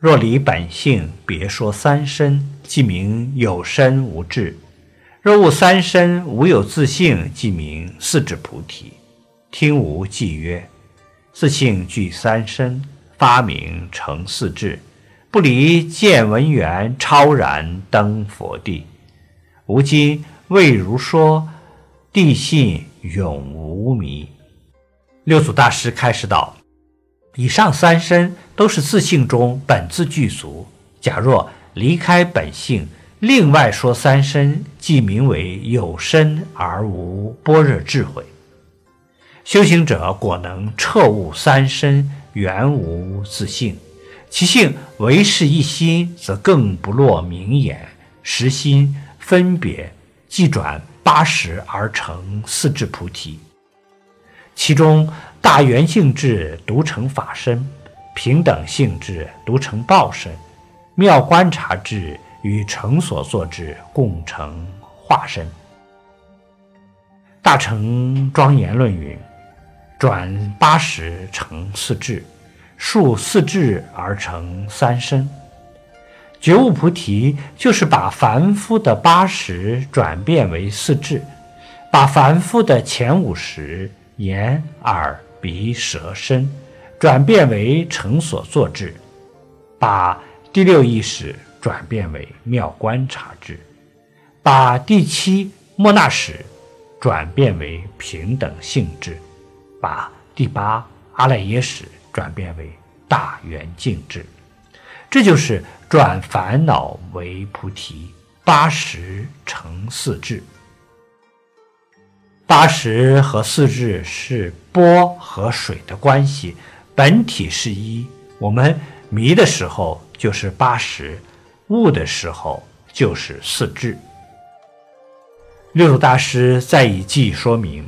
若离本性，别说三身，即名有身无智；若悟三身，无有自性，即名四智菩提。听无记曰：自性具三身，发明成四智，不离见闻缘，超然登佛地。吾今为如说，地信永无迷。六祖大师开示道。以上三身都是自性中本自具足。假若离开本性，另外说三身，即名为有身而无般若智慧。修行者果能彻悟三身原无自性，其性唯是一心，则更不落名言。实心分别，即转八十而成四智菩提。其中大圆性质独成法身，平等性质独成报身，妙观察智与成所作智共成化身。大乘庄严论云：“转八十成四智，数四智而成三身。”觉悟菩提就是把凡夫的八十转变为四智，把凡夫的前五十。眼、耳、鼻、舌、身，转变为成所作智；把第六意识转变为妙观察智；把第七莫那识转变为平等性质；把第八阿赖耶识转变为大圆净智。这就是转烦恼为菩提，八十成四智。八十和四智是波和水的关系，本体是一。我们迷的时候就是八十，悟的时候就是四智。六祖大师再以记说明：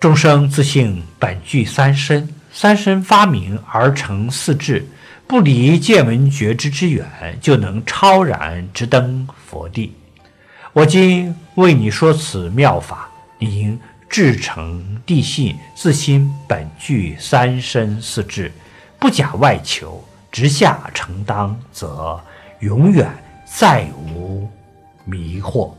众生自性本具三身，三身发明而成四智，不离见闻觉知之远，就能超然直登佛地。我今为你说此妙法。应至诚地信，自心本具三身四智，不假外求，直下承当，则永远再无迷惑。